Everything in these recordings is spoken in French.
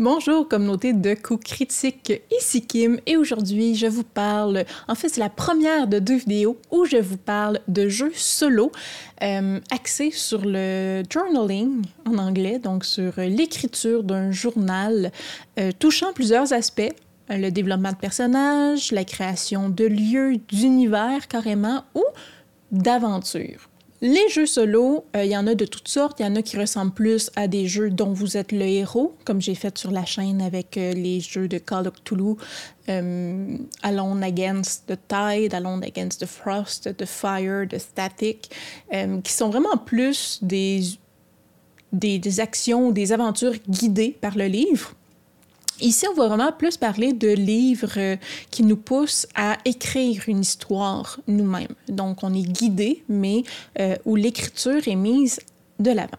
Bonjour communauté de coups critiques, ici Kim et aujourd'hui je vous parle, en fait c'est la première de deux vidéos où je vous parle de jeux solo euh, axés sur le journaling en anglais, donc sur l'écriture d'un journal euh, touchant plusieurs aspects, le développement de personnages, la création de lieux, d'univers carrément ou d'aventures. Les jeux solo, euh, il y en a de toutes sortes. Il y en a qui ressemblent plus à des jeux dont vous êtes le héros, comme j'ai fait sur la chaîne avec euh, les jeux de Call of Cthulhu, euh, Alone Against the Tide, Alone Against the Frost, The Fire, The Static, qui sont vraiment plus des, des, des actions, des aventures guidées par le livre. Ici, on va vraiment plus parler de livres euh, qui nous poussent à écrire une histoire nous-mêmes. Donc, on est guidé, mais euh, où l'écriture est mise de l'avant.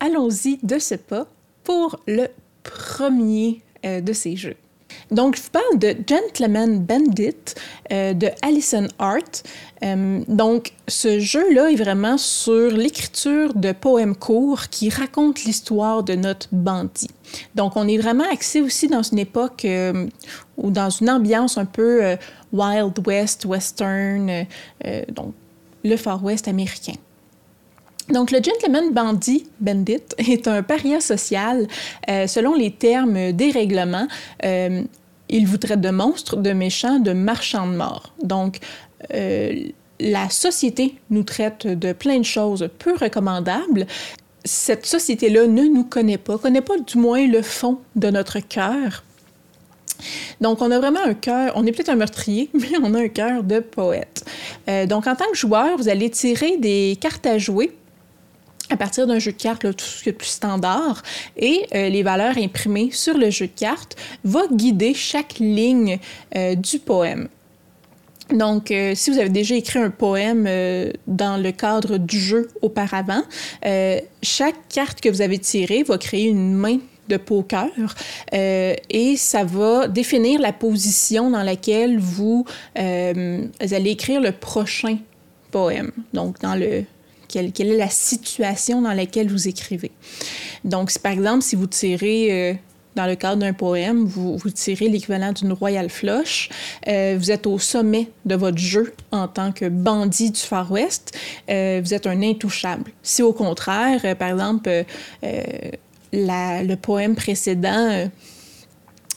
Allons-y de ce pas pour le premier euh, de ces jeux. Donc, je vous parle de Gentleman Bandit euh, de Alison Hart. Euh, donc, ce jeu-là est vraiment sur l'écriture de poèmes courts qui racontent l'histoire de notre bandit. Donc, on est vraiment axé aussi dans une époque euh, ou dans une ambiance un peu Wild West, Western, donc le Far West américain. Donc, le gentleman bandit, bandit, est un paria social. Euh, selon les termes des règlements, euh, il vous traite de monstre, de méchant, de marchand de mort. Donc, euh, la société nous traite de plein de choses peu recommandables. Cette société-là ne nous connaît pas, connaît pas du moins le fond de notre cœur. Donc, on a vraiment un cœur, on est peut-être un meurtrier, mais on a un cœur de poète. donc, en tant que joueur, vous allez tirer des cartes à jouer à partir d'un jeu de cartes, tout ce qui est plus standard, et euh, les valeurs imprimées sur le jeu de cartes va guider chaque ligne euh, du poème. Donc, euh, si vous avez déjà écrit un poème dans le cadre du jeu auparavant, chaque carte que vous avez tirée va créer une main de poker et ça va définir la position dans laquelle vous, vous allez écrire le prochain poème. Donc, dans le quelle, est la situation dans laquelle vous écrivez. Donc, par exemple, si vous tirez... Euh, dans le cadre d'un poème, vous, tirez l'équivalent d'une royale flush. Euh, vous êtes au sommet de votre jeu en tant que bandit du Far West. Euh, vous êtes un intouchable. Si au contraire, par exemple, le poème précédent,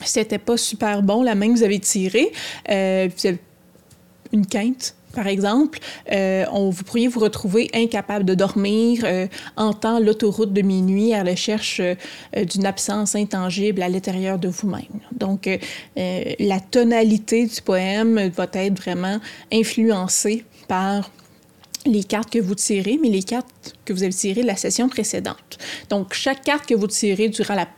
c'était pas super bon, la main que vous avez tirée, vous avez une quinte par exemple, euh, vous pourriez vous retrouver incapable de dormir, euh, en temps l'autoroute de minuit à la recherche euh, d'une absence intangible à l'intérieur de vous-même. Donc, la tonalité du poème va être vraiment influencée par les cartes que vous tirez, mais les cartes que vous avez tirées la session précédente. Donc, chaque carte que vous tirez durant la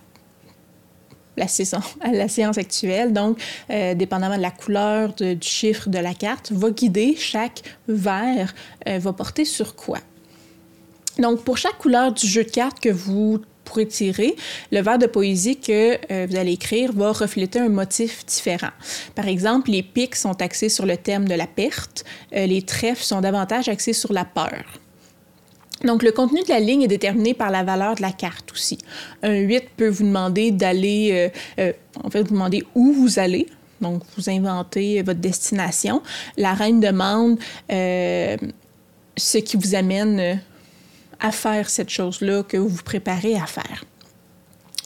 la, saison, la séance actuelle. Donc, euh, dépendamment de la couleur, du chiffre de la carte, va guider chaque verre, euh, va porter sur quoi. Donc, pour chaque couleur du jeu de cartes que vous pourrez tirer, le verre de poésie que euh, vous allez écrire va refléter un motif différent. Par exemple, les pics sont axés sur le thème de la perte, les trèfles sont davantage axés sur la peur. Donc, le contenu de la ligne est déterminé par la valeur de la carte aussi. Un 8 peut vous demander d'aller, euh, euh, en fait, vous demander où vous allez. Donc, vous inventez votre destination. La reine demande euh, ce qui vous amène à faire cette chose-là que vous vous préparez à faire.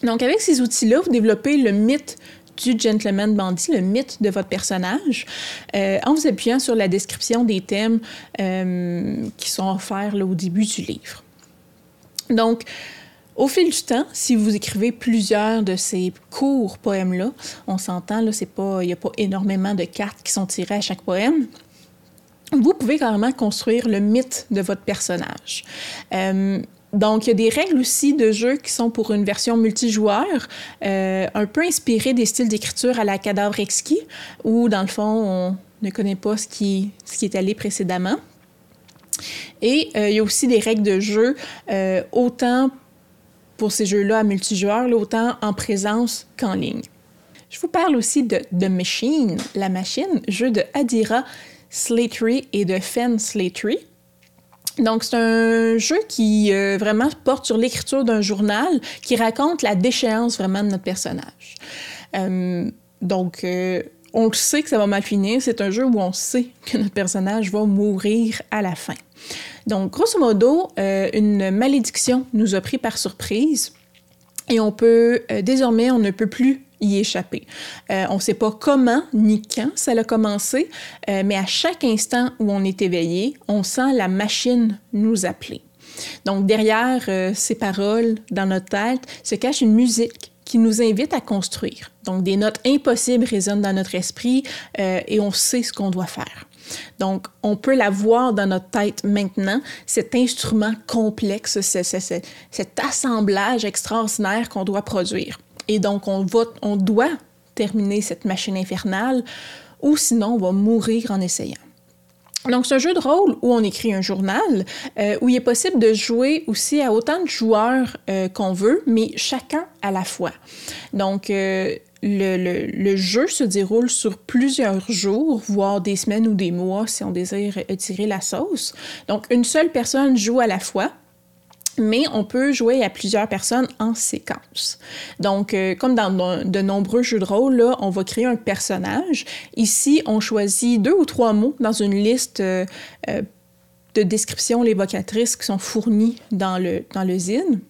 Donc, avec ces outils-là, vous développez le mythe du gentleman bandit, le mythe de votre personnage, euh, en vous appuyant sur la description des thèmes euh, qui sont offerts au début du livre. Donc, au fil du temps, si vous écrivez plusieurs de ces courts poèmes-là, on s'entend, il n'y a pas énormément de cartes qui sont tirées à chaque poème. Vous pouvez carrément construire le mythe de votre personnage. Euh, donc, il y a des règles aussi de jeu qui sont pour une version multijoueur, euh, un peu inspirées des styles d'écriture à la cadavre exquis, où dans le fond, on ne connaît pas ce qui, ce qui est allé précédemment. Et euh, il y a aussi des règles de jeu, euh, autant pour ces jeux-là à multijoueur, autant en présence qu'en ligne. Je vous parle aussi de The Machine, la machine, jeu de Adira Slattery et de Fen Slattery. Donc, c'est un jeu qui euh, vraiment porte sur l'écriture d'un journal qui raconte la déchéance vraiment de notre personnage. Euh, donc, euh, on le sait que ça va mal finir. C'est un jeu où on sait que notre personnage va mourir à la fin. Donc, grosso modo, une malédiction nous a pris par surprise et on peut, désormais, on ne peut plus y échapper. Euh, on ne sait pas comment ni quand ça a commencé, euh, mais à chaque instant où on est éveillé, on sent la machine nous appeler. Donc derrière euh, ces paroles, dans notre tête, se cache une musique qui nous invite à construire. Donc des notes impossibles résonnent dans notre esprit et on sait ce qu'on doit faire. Donc, on peut la voir dans notre tête maintenant, cet instrument complexe, cet assemblage extraordinaire qu'on doit produire. Et donc, on, doit terminer cette machine infernale ou sinon on va mourir en essayant. Donc, c'est un jeu de rôle où on écrit un journal, euh, où il est possible de jouer aussi à autant de joueurs euh, qu'on veut, mais chacun à la fois. Donc, euh, le, le, jeu se déroule sur plusieurs jours, voire des semaines ou des mois si on désire tirer la sauce. Donc, une seule personne joue à la fois mais on peut jouer à plusieurs personnes en séquence. Donc, euh, comme dans de nombreux jeux de rôle, là, on va créer un personnage. Ici, on choisit deux ou trois mots dans une liste euh, euh, de descriptions l'évocatrice qui sont fournies dans le, dans.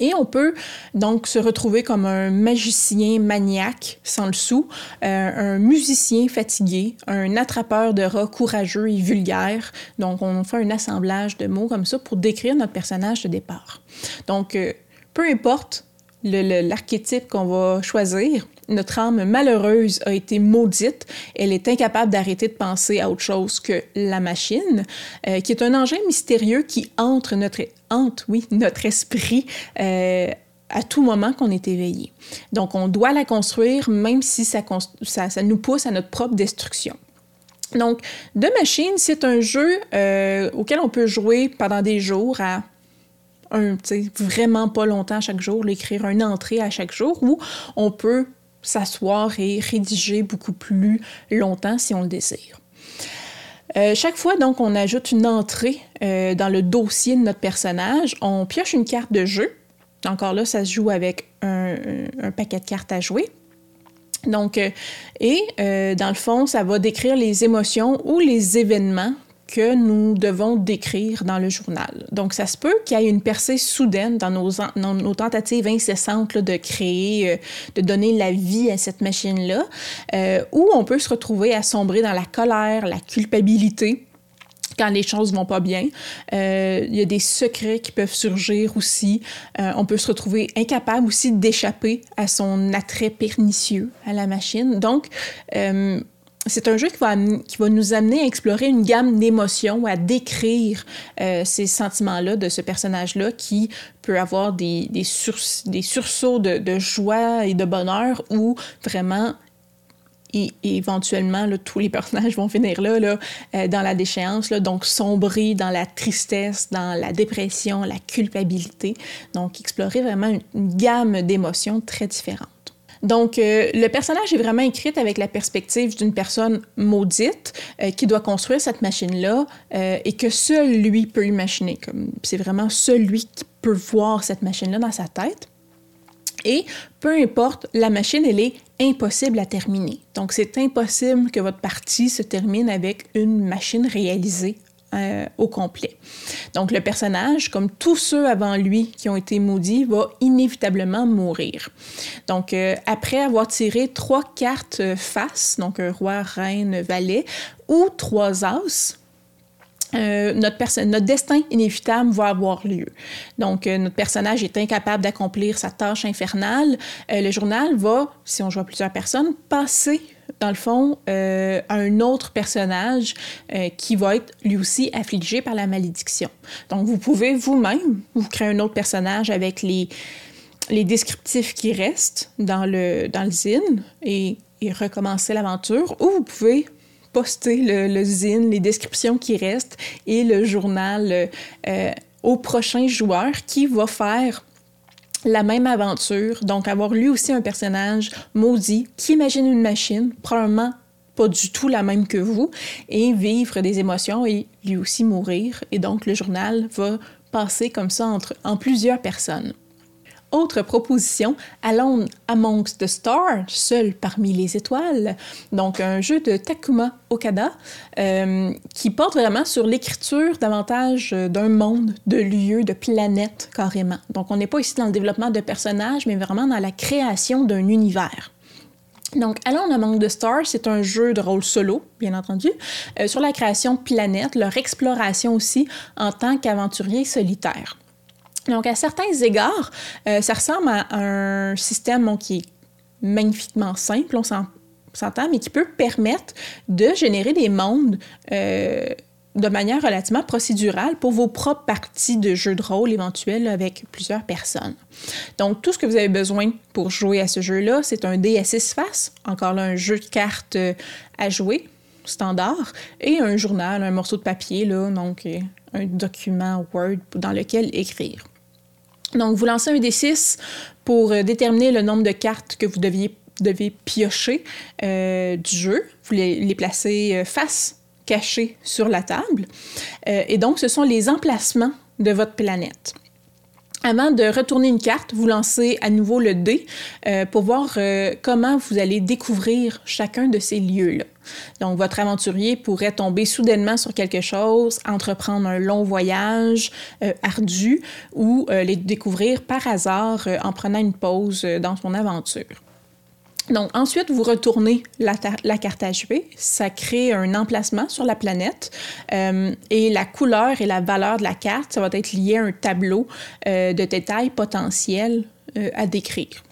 Et on peut donc se retrouver comme un magicien maniaque sans le sou, euh, un musicien fatigué, un attrapeur de rats courageux et vulgaire. Donc on fait un assemblage de mots comme ça pour décrire notre personnage de départ. Donc euh, peu importe l'archétype qu'on va choisir, notre âme malheureuse a été maudite. Elle est incapable d'arrêter de penser à autre chose que la machine, euh, qui est un engin mystérieux qui entre notre, hante, oui, notre esprit. Euh, à tout moment qu'on est éveillé. Donc, on doit la construire même si ça, ça, nous pousse à notre propre destruction. Donc, The Machine, c'est un jeu euh, auquel on peut jouer pendant des jours à un, vraiment pas longtemps chaque jour, écrire une entrée à chaque jour, où on peut s'asseoir et rédiger beaucoup plus longtemps si on le désire. Euh, chaque fois, donc, on ajoute une entrée euh, dans le dossier de notre personnage. On pioche une carte de jeu. Encore là, ça se joue avec un, paquet de cartes à jouer. Donc, euh, et dans le fond, ça va décrire les émotions ou les événements que nous devons décrire dans le journal. Donc, ça se peut qu'il y ait une percée soudaine dans nos, tentatives incessantes de créer, euh, de donner la vie à cette machine-là, euh, ou on peut se retrouver à sombrer dans la colère, la culpabilité, quand les choses vont pas bien. Euh, il y a des secrets qui peuvent surgir aussi. on peut se retrouver incapable aussi d'échapper à son attrait pernicieux à la machine. Donc, c'est un jeu qui va, qui va, nous amener à explorer une gamme d'émotions, à décrire euh, ces sentiments-là de ce personnage-là qui peut avoir des, des, des sursauts de, de, joie et de bonheur ou vraiment et, éventuellement, là, tous les personnages vont finir là, là euh, dans la déchéance, là, donc sombrer dans la tristesse, dans la dépression, la culpabilité. Donc, explorer vraiment une, une gamme d'émotions très différentes. Donc, euh, le personnage est vraiment écrit avec la perspective d'une personne maudite euh, qui doit construire cette machine-là euh, et que seul lui peut imaginer. C'est vraiment seul lui qui peut voir cette machine-là dans sa tête. Et peu importe, la machine, elle est impossible à terminer. Donc, c'est impossible que votre partie se termine avec une machine réalisée euh, au complet. Donc le personnage, comme tous ceux avant lui qui ont été maudits, va inévitablement mourir. Donc euh, après avoir tiré trois cartes face, donc roi, reine, valet, ou trois as, euh, notre, notre, destin inévitable va avoir lieu. Donc, notre personnage est incapable d'accomplir sa tâche infernale. le journal va, si on joue à plusieurs personnes, passer dans le fond, euh, un autre personnage euh, qui va être lui aussi affligé par la malédiction. Donc, vous pouvez vous-même vous créer un autre personnage avec les, les descriptifs qui restent dans le, dans le zine et, recommencer l'aventure, ou vous pouvez poster le, le, zine, les descriptions qui restent et le journal euh, au prochain joueur qui va faire la même aventure, donc avoir lui aussi un personnage maudit qui imagine une machine, probablement pas du tout la même que vous et vivre des émotions et lui aussi mourir. Et donc, le journal va passer comme ça en plusieurs personnes. Autre proposition, Alone Amongst the Stars, seul parmi les étoiles. Donc, un jeu de Takuma Okada euh, qui porte vraiment sur l'écriture davantage d'un monde, de lieux, de planètes carrément. Donc, on n'est pas ici dans le développement de personnages, mais vraiment dans la création d'un univers. Donc, Alone Among the Stars, c'est un jeu de rôle solo, bien entendu, euh, sur la création de planètes, leur exploration aussi en tant qu'aventurier solitaire. Donc, à certains égards, euh, ça ressemble à un système qui est magnifiquement simple, on s'entend, mais qui peut permettre de générer des mondes euh, de manière relativement procédurale pour vos propres parties de jeu de rôle éventuels avec plusieurs personnes. Donc, tout ce que vous avez besoin pour jouer à ce jeu-là, c'est un dé à faces, encore là, un jeu de cartes euh, à jouer, standard, et un journal, un morceau de papier, là, donc un document Word dans lequel écrire. Donc, vous lancez un D6 pour euh, déterminer le nombre de cartes que vous deviez, devez piocher euh, du jeu. Vous les, placez euh, face cachée sur la table. et donc, ce sont les emplacements de votre planète. Avant de retourner une carte, vous lancez à nouveau le dé pour voir comment vous allez découvrir chacun de ces lieux-là. Donc, votre aventurier pourrait tomber soudainement sur quelque chose, entreprendre un long voyage euh, ardu ou euh, les découvrir par hasard euh, en prenant une pause dans son aventure. Donc, ensuite, vous retournez la, carte à. Ça crée un emplacement sur la planète. et la couleur et la valeur de la carte, ça va être lié à un tableau de détails potentiels à décrire.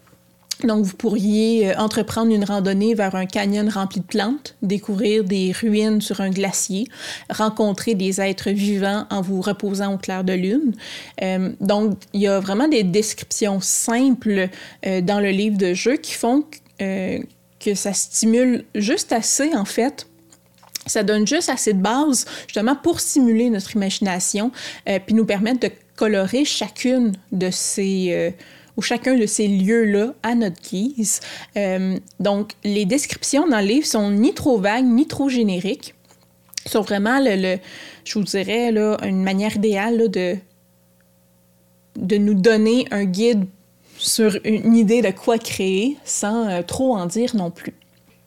Donc, vous pourriez euh, entreprendre une randonnée vers un canyon rempli de plantes, découvrir des ruines sur un glacier, rencontrer des êtres vivants en vous reposant au clair de lune. Euh, donc, il y a vraiment des descriptions simples euh, dans le livre de jeu qui font que ça stimule juste assez, en fait, ça donne juste assez de base, justement, pour stimuler notre imagination, puis nous permettre de colorer chacune de ces ou chacun de ces lieux-là à notre guise. Euh, donc, les descriptions dans le livre sont ni trop vagues, ni trop génériques. sont vraiment, le, je vous dirais, là, une manière idéale de, de nous donner un guide sur une idée de quoi créer sans euh, trop en dire non plus.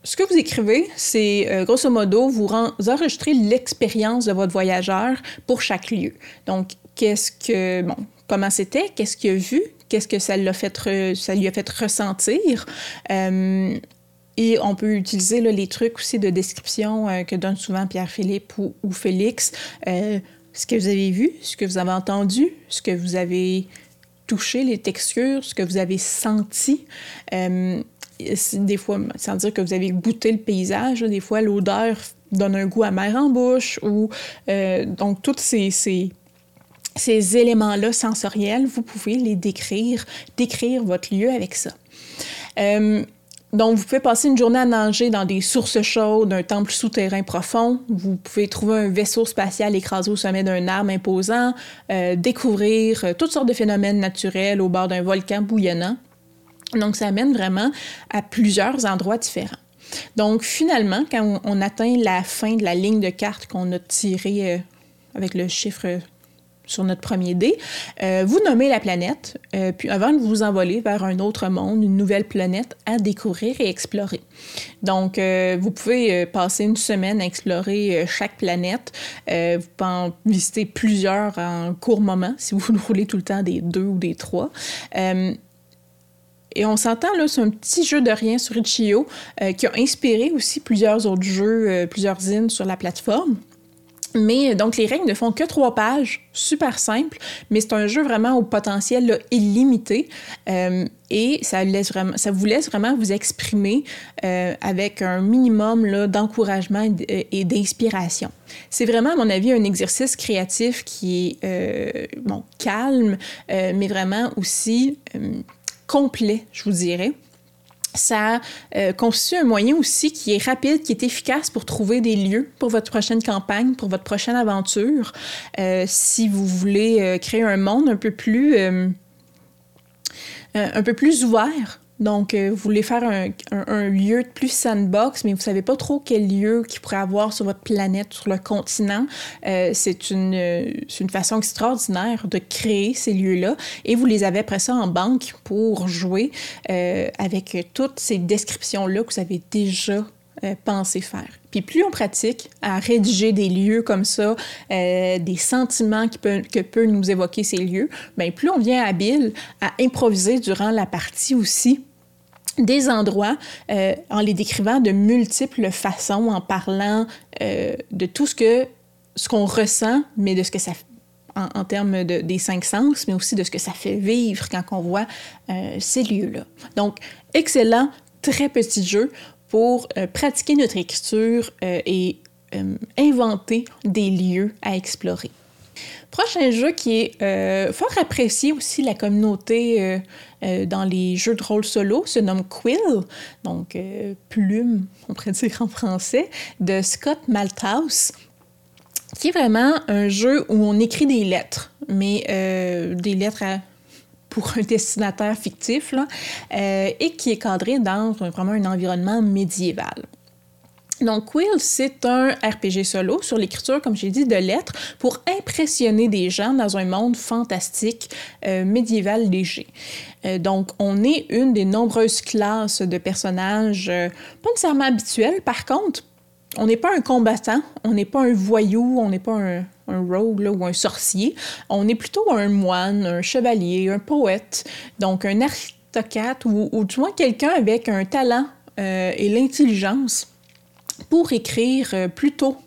Ce que vous écrivez, c'est euh, grosso modo, vous, vous enregistrez l'expérience de votre voyageur pour chaque lieu. Donc, qu'est-ce que, bon, comment c'était, qu'est-ce qu'il a vu, qu'est-ce que ça, lui a fait ressentir. Euh, et on peut utiliser les trucs aussi de description que donnent souvent Pierre-Philippe ou, Félix. Ce que vous avez vu, ce que vous avez entendu, ce que vous avez touché, les textures, ce que vous avez senti. des fois, sans dire que vous avez goûté le paysage, des fois l'odeur donne un goût amer en bouche ou donc toutes ces, ces ces éléments-là sensoriels, vous pouvez les décrire, décrire votre lieu avec ça. Euh, donc, vous pouvez passer une journée à nager dans des sources chaudes, un temple souterrain profond. Vous pouvez trouver un vaisseau spatial écrasé au sommet d'un arbre imposant, euh, découvrir euh, toutes sortes de phénomènes naturels au bord d'un volcan bouillonnant. Donc, ça amène vraiment à plusieurs endroits différents. Donc, finalement, quand on, atteint la fin de la ligne de carte qu'on a tirée avec le chiffre sur notre premier dé, euh, vous nommez la planète, euh, puis avant de vous envoler vers un autre monde, une nouvelle planète à découvrir et explorer. Donc, euh, vous pouvez passer une semaine à explorer chaque planète. vous pouvez en visiter plusieurs en court moment, si vous roulez tout le temps des deux ou des trois. Et on s'entend, là, c'est un petit jeu de rien sur Itch.io qui a inspiré aussi plusieurs autres jeux, plusieurs zines sur la plateforme. Mais donc, les règles ne font que trois pages, super simple, mais c'est un jeu vraiment au potentiel illimité euh, et ça, laisse vraiment, ça vous laisse vraiment vous exprimer euh, avec un minimum d'encouragement et d'inspiration. C'est vraiment, à mon avis, un exercice créatif qui est euh, bon, calme, mais vraiment aussi complet, je vous dirais ça euh, constitue un moyen aussi qui est rapide, qui est efficace pour trouver des lieux pour votre prochaine campagne, pour votre prochaine aventure. Euh, si vous voulez euh, créer un monde un peu plus, un peu plus ouvert, Donc, vous voulez faire un, un, lieu de plus sandbox, mais vous savez pas trop quel lieu qu'il pourrait avoir sur votre planète, sur le continent. c'est une, une façon extraordinaire de créer ces lieux-là. Et vous les avez après ça en banque pour jouer avec toutes ces descriptions-là que vous avez déjà euh, penser faire. Puis plus on pratique à rédiger des lieux comme ça, euh, des sentiments peut, que peuvent nous évoquer ces lieux, bien plus on vient habile à improviser durant la partie aussi des endroits euh, en les décrivant de multiples façons, en parlant de tout ce que ce qu'on ressent, mais de ce que ça en, en termes de, des cinq sens, mais aussi de ce que ça fait vivre quand on voit ces lieux-là. Donc, excellent, très petit jeu pour euh, pratiquer notre écriture euh, et euh, inventer des lieux à explorer. Prochain jeu qui est fort apprécié aussi la communauté dans les jeux de rôle solo se nomme Quill, donc plume, on pourrait dire en français, de Scott Malthouse, qui est vraiment un jeu où on écrit des lettres, mais des lettres pour un destinataire fictif, euh, et qui est cadré dans vraiment un environnement médiéval. Donc, Quill, c'est un RPG solo sur l'écriture, comme j'ai dit, de lettres pour impressionner des gens dans un monde fantastique euh, médiéval léger. Euh, donc, on est une des nombreuses classes de personnages, pas nécessairement habituels, par contre, on n'est pas un combattant, on n'est pas un voyou, on n'est pas un, rogue ou un sorcier. On est plutôt un moine, un chevalier, un poète, donc un aristocrate ou, ou du moins quelqu'un avec un talent euh, et l'intelligence pour écrire euh, plutôt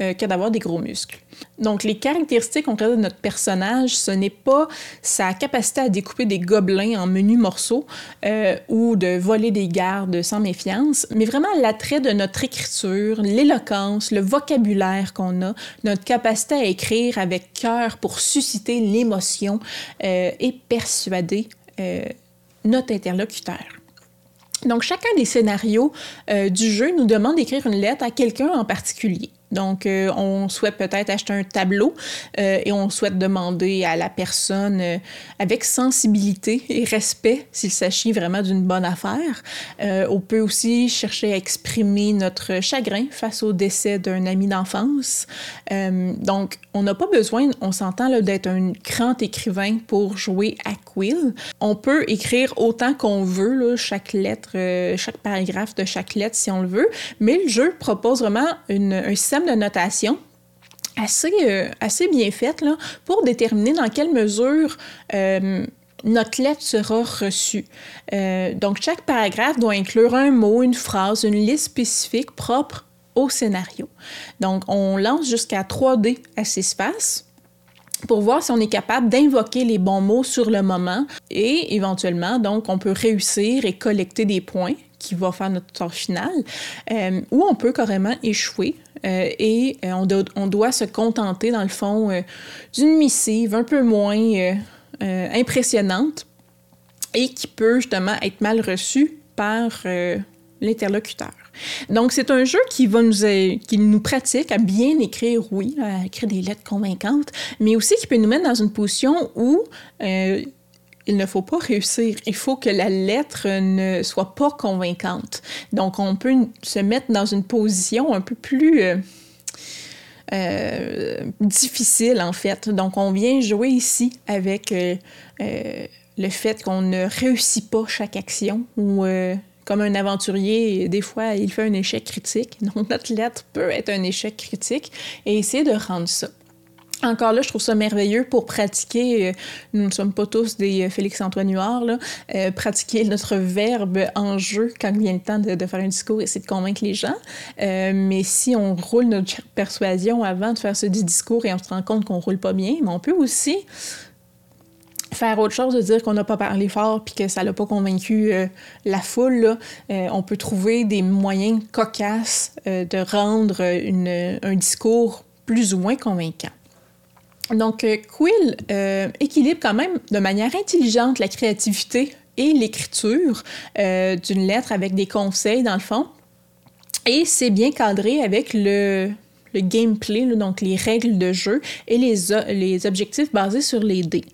euh, que d'avoir des gros muscles. Donc, les caractéristiques qu'on de notre personnage, ce n'est pas sa capacité à découper des gobelins en menus morceaux euh, ou de voler des gardes sans méfiance, mais vraiment l'attrait de notre écriture, l'éloquence, le vocabulaire qu'on a, notre capacité à écrire avec cœur pour susciter l'émotion euh, et persuader notre interlocuteur. Donc, chacun des scénarios du jeu nous demande d'écrire une lettre à quelqu'un en particulier. Donc, euh, on souhaite peut-être acheter un tableau euh, et on souhaite demander à la personne euh, avec sensibilité et respect s'il s'agit vraiment d'une bonne affaire. on peut aussi chercher à exprimer notre chagrin face au décès d'un ami d'enfance. donc, on n'a pas besoin, on s'entend d'être un grand écrivain pour jouer à Quill. On peut écrire autant qu'on veut, chaque lettre, chaque paragraphe de chaque lettre si on le veut, mais le jeu propose vraiment un de notation assez, euh, assez bien faite là, pour déterminer dans quelle mesure euh, notre lettre sera reçue. Euh, donc, chaque paragraphe doit inclure un mot, une phrase, une liste spécifique propre au scénario. Donc, on lance jusqu'à 3D à 6 faces pour voir si on est capable d'invoquer les bons mots sur le moment et éventuellement, donc, on peut réussir et collecter des points qui va faire notre sort final, ou on peut carrément échouer euh, et euh, on, doit se contenter, dans le fond, euh, d'une missive un peu moins impressionnante et qui peut justement être mal reçue par l'interlocuteur. Donc, c'est un jeu qui va nous, qui nous pratique à bien écrire, oui, à écrire des lettres convaincantes, mais aussi qui peut nous mettre dans une position où il ne faut pas réussir. Il faut que la lettre ne soit pas convaincante. Donc, on peut se mettre dans une position un peu plus euh, euh, difficile, en fait. Donc, on vient jouer ici avec euh, le fait qu'on ne réussit pas chaque action ou comme un aventurier, des fois, il fait un échec critique. Donc, notre lettre peut être un échec critique et essayer de rendre ça. Encore là, je trouve ça merveilleux pour pratiquer, euh, nous ne sommes pas tous des euh, Félix-Antoine Huard, là, euh, pratiquer notre verbe en jeu quand vient le temps de, faire un discours et essayer de convaincre les gens. mais si on roule notre persuasion avant de faire ce discours et on se rend compte qu'on roule pas bien, mais on peut aussi faire autre chose, de dire qu'on n'a pas parlé fort puis que ça l'a pas convaincu la foule. on peut trouver des moyens cocasses de rendre un discours plus ou moins convaincant. Donc, euh, Quill euh, équilibre quand même de manière intelligente la créativité et l'écriture euh, d'une lettre avec des conseils dans le fond. Et c'est bien cadré avec le, le gameplay, donc les règles de jeu et les, les objectifs basés sur les dés.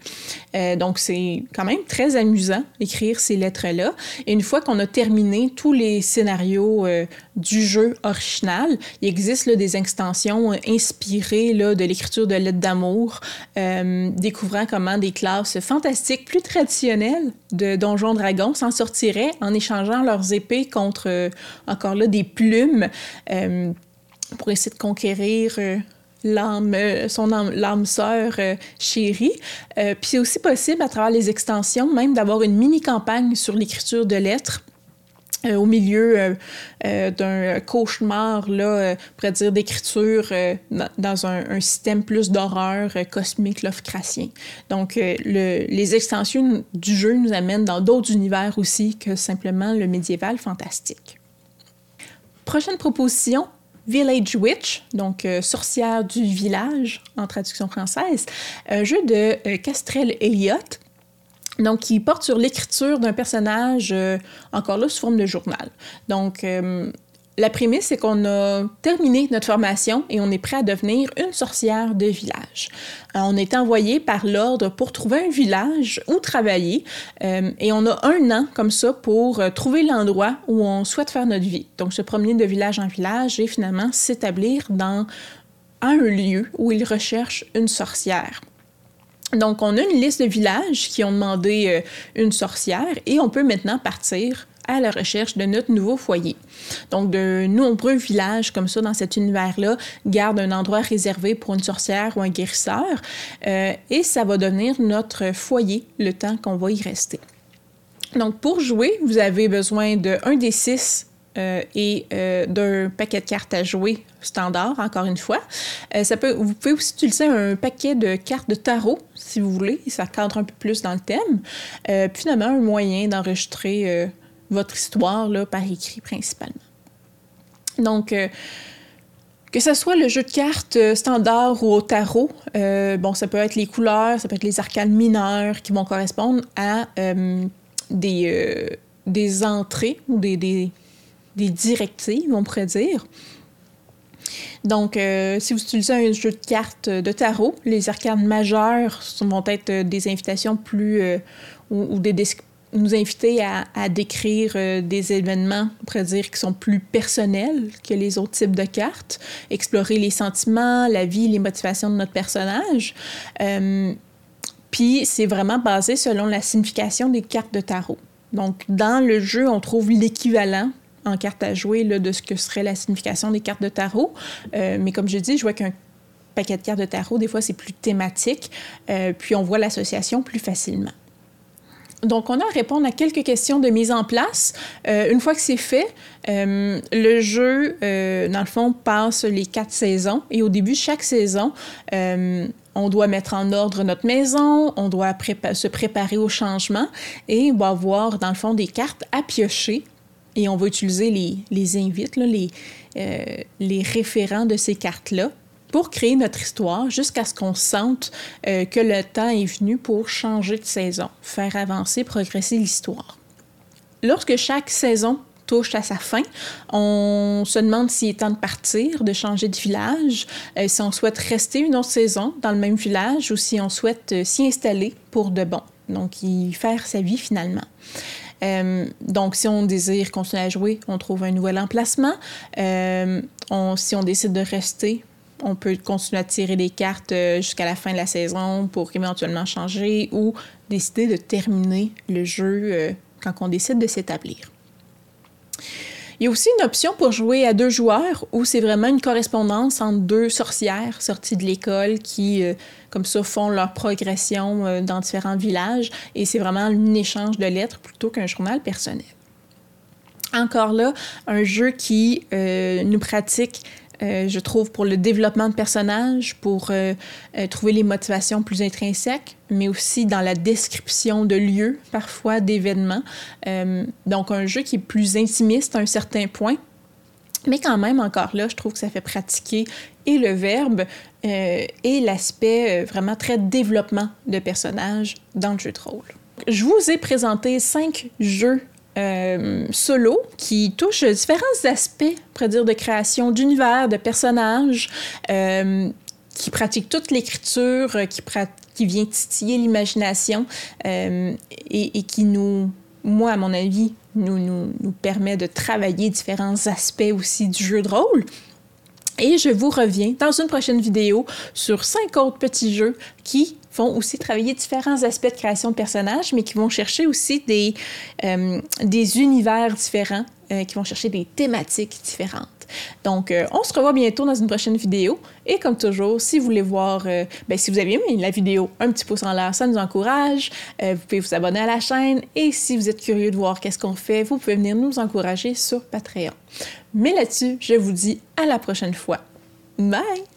Euh, donc c'est quand même très amusant d'écrire ces lettres-là. Et une fois qu'on a terminé tous les scénarios euh, du jeu original, il existe des extensions euh, inspirées là, de l'écriture de lettres d'amour, découvrant comment des classes fantastiques plus traditionnelles de Donjons Dragons s'en sortiraient en échangeant leurs épées contre, encore là, des plumes pour essayer de conquérir euh, l'âme, euh, son âme, sœur euh, chérie. puis c'est aussi possible à travers les extensions, même d'avoir une mini-campagne sur l'écriture de lettres. au milieu d'un cauchemar, là, pourrait dire d'écriture dans un, système plus d'horreur cosmique Lovecraftien. Donc, les extensions du jeu nous amènent dans d'autres univers aussi que simplement le médiéval fantastique. Prochaine proposition, Village Witch, donc euh, sorcière du village en traduction française, un jeu de euh, Castrel Elliott. Donc, qui porte sur l'écriture d'un personnage, euh, encore là, sous forme de journal. Donc, la prémisse, c'est qu'on a terminé notre formation et on est prêt à devenir une sorcière de village. Euh, on est envoyé par l'ordre pour trouver un village où travailler euh, et on a un an comme ça pour euh, trouver l'endroit où on souhaite faire notre vie. Donc, se promener de village en village et finalement s'établir dans un lieu où il recherche une sorcière. Donc, on a une liste de villages qui ont demandé une sorcière et on peut maintenant partir à la recherche de notre nouveau foyer. Donc, de nombreux villages comme ça dans cet univers-là gardent un endroit réservé pour une sorcière ou un guérisseur euh, et ça va devenir notre foyer le temps qu'on va y rester. Donc, pour jouer, vous avez besoin de des six euh, et euh, d'un paquet de cartes à jouer standard, encore une fois. ça peut, vous pouvez aussi utiliser un paquet de cartes de tarot, si vous voulez, ça cadre un peu plus dans le thème. puis finalement, un moyen d'enregistrer votre histoire là, par écrit principalement. Donc, euh, que ce soit le jeu de cartes euh, standard ou au tarot, euh, bon, ça peut être les couleurs, ça peut être les arcanes mineurs qui vont correspondre à des, entrées ou des, directives, on pourrait dire. Donc, si vous utilisez un jeu de cartes de tarot, les arcanes majeures vont être des invitations plus ou, ou des descriptions nous inviter à, décrire euh, des événements, on pourrait dire, qui sont plus personnels que les autres types de cartes, explorer les sentiments, la vie, les motivations de notre personnage. Euh, puis c'est vraiment basé selon la signification des cartes de tarot. Donc dans le jeu, on trouve l'équivalent en carte à jouer de ce que serait la signification des cartes de tarot. Euh, mais comme je dis, je vois qu'un paquet de cartes de tarot, des fois, c'est plus thématique, puis on voit l'association plus facilement. Donc, on a à répondre à quelques questions de mise en place. Euh, une fois que c'est fait, euh, le jeu, euh, dans le fond, passe les quatre saisons. Et au début de chaque saison, on doit mettre en ordre notre maison, on doit se préparer au changement et on va avoir, dans le fond, des cartes à piocher. Et on va utiliser les, invites, les référents de ces cartes-là pour créer notre histoire jusqu'à ce qu'on sente euh, que le temps est venu pour changer de saison, faire avancer, progresser l'histoire. Lorsque chaque saison touche à sa fin, on se demande s'il est temps de partir, de changer de village, euh, si on souhaite rester une autre saison dans le même village ou si on souhaite euh, s'y installer pour de bon, donc y faire sa vie finalement. donc, si on désire continuer à jouer, on trouve un nouvel emplacement. si on décide de rester, on peut continuer à tirer des cartes euh, jusqu'à la fin de la saison pour éventuellement changer ou décider de terminer le jeu euh, quand on décide de s'établir. Il y a aussi une option pour jouer à deux joueurs où c'est vraiment une correspondance entre deux sorcières sorties de l'école qui, euh, comme ça, font leur progression dans différents villages et c'est vraiment un échange de lettres plutôt qu'un journal personnel. Encore là, un jeu qui nous pratique euh, je trouve, pour le développement de personnages, pour euh, euh, trouver les motivations plus intrinsèques, mais aussi dans la description de lieux, parfois d'événements. donc, un jeu qui est plus intimiste à un certain point. Mais quand même, encore là, je trouve que ça fait pratiquer et le verbe et l'aspect vraiment très développement de personnages dans le jeu de rôle. Je vous ai présenté cinq jeux solo qui touche différents aspects, on dire, de création d'univers, de personnages, qui pratique toute l'écriture, qui, qui vient titiller l'imagination et, qui nous, moi, à mon avis, nous, nous, nous permet de travailler différents aspects aussi du jeu de rôle. Et je vous reviens dans une prochaine vidéo sur cinq autres petits jeux qui vont aussi travailler différents aspects de création de personnages, mais qui vont chercher aussi des, euh, des univers différents, euh, qui vont chercher des thématiques différentes. Donc, euh, on se revoit bientôt dans une prochaine vidéo. Et comme toujours, si vous voulez voir, ben, si vous avez aimé la vidéo, un petit pouce en l'air, ça nous encourage. vous pouvez vous abonner à la chaîne. Et si vous êtes curieux de voir qu'est-ce qu'on fait, vous pouvez venir nous encourager sur Patreon. Mais là-dessus, je vous dis à la prochaine fois. Bye!